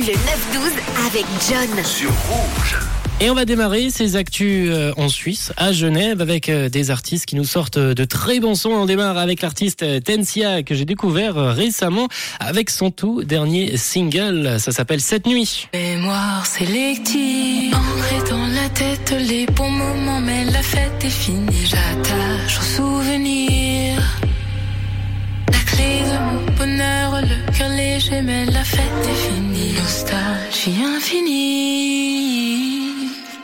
Le 9-12 avec John. Sur Rouge. Et on va démarrer ces actus euh, en Suisse, à Genève, avec euh, des artistes qui nous sortent euh, de très bons sons. On démarre avec l'artiste Tensia, que j'ai découvert récemment avec son tout dernier single. Ça s'appelle Cette nuit. Mémoire sélective, ancrée dans la tête les bons moments, mais la fête est finie. J'attache aux souvenirs. Léger, mais la fête est finie. Nostalgie infinie.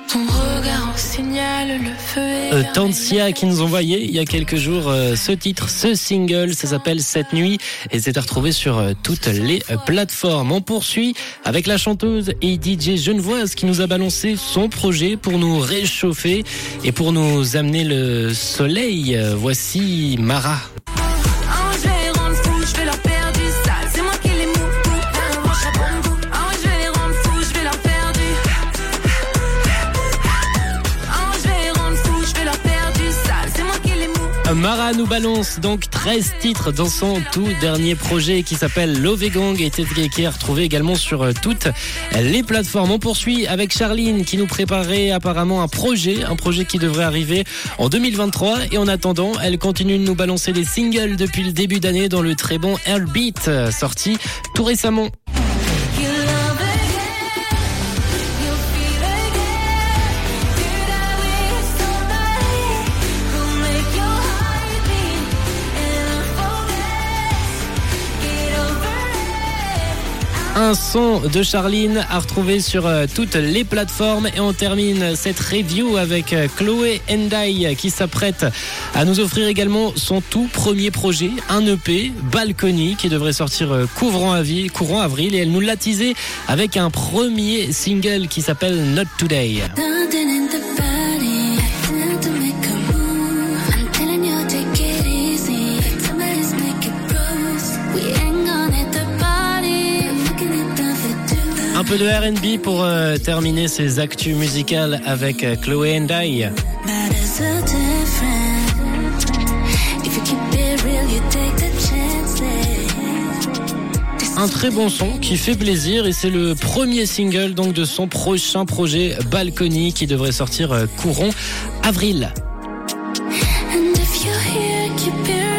Ton regard en signale le feu et Euh, Tantia qui nous envoyait il y a quelques jours euh, ce titre, ce single, ça s'appelle Cette nuit et c'est à retrouver sur euh, toutes les euh, plateformes. On poursuit avec la chanteuse et DJ Genevoise qui nous a balancé son projet pour nous réchauffer et pour nous amener le soleil. Voici Mara. Mara nous balance donc 13 titres dans son tout dernier projet qui s'appelle Love Gang et qui est retrouvé également sur euh, toutes les plateformes. On poursuit avec Charline qui nous préparait apparemment un projet, un projet qui devrait arriver en 2023 et en attendant, elle continue de nous balancer des singles depuis le début d'année dans le très bon Airbeat euh, sorti tout récemment. Un son de Charline à retrouver sur euh, toutes les plateformes et on termine cette review avec euh, Chloé Endai qui s'apprête à nous offrir également son tout premier projet, un EP Balcony qui devrait sortir euh, courant avril, courant avril et elle nous l'a teasé avec un premier single qui s'appelle Not Today. Peu de R&B pour euh, terminer ces actus musicales avec euh, Chloé chances. Un très bon son qui fait plaisir et c'est le premier single donc de son prochain projet Balcony qui devrait sortir euh, courant avril. And if you're here, keep it real, babe.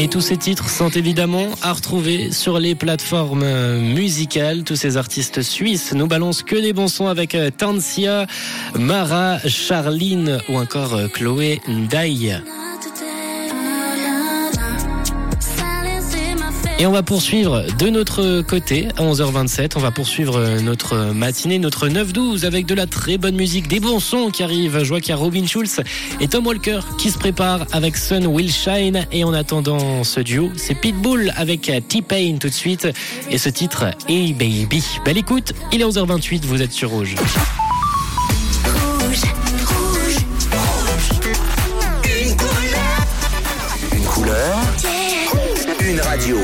Et tous ces titres sont évidemment à retrouver sur les plateformes euh, musicales. Tous ces artistes suisses nous balancent que des bons sons avec euh, Tansia, Mara, Charline ou encore euh, Chloé Ndai. Et on va poursuivre de notre côté à 11h27. On va poursuivre notre matinée, notre 9-12 avec de la très bonne musique, des bons sons qui arrivent. Je vois qu'il y a Robin Schulz et Tom Walker qui se préparent avec Sun Will Shine. Et en attendant ce duo, c'est Pitbull avec T-Pain tout de suite. Et ce titre, Hey Baby. Belle écoute, il est 11h28, vous êtes sur rouge, Une couleur. Une radio.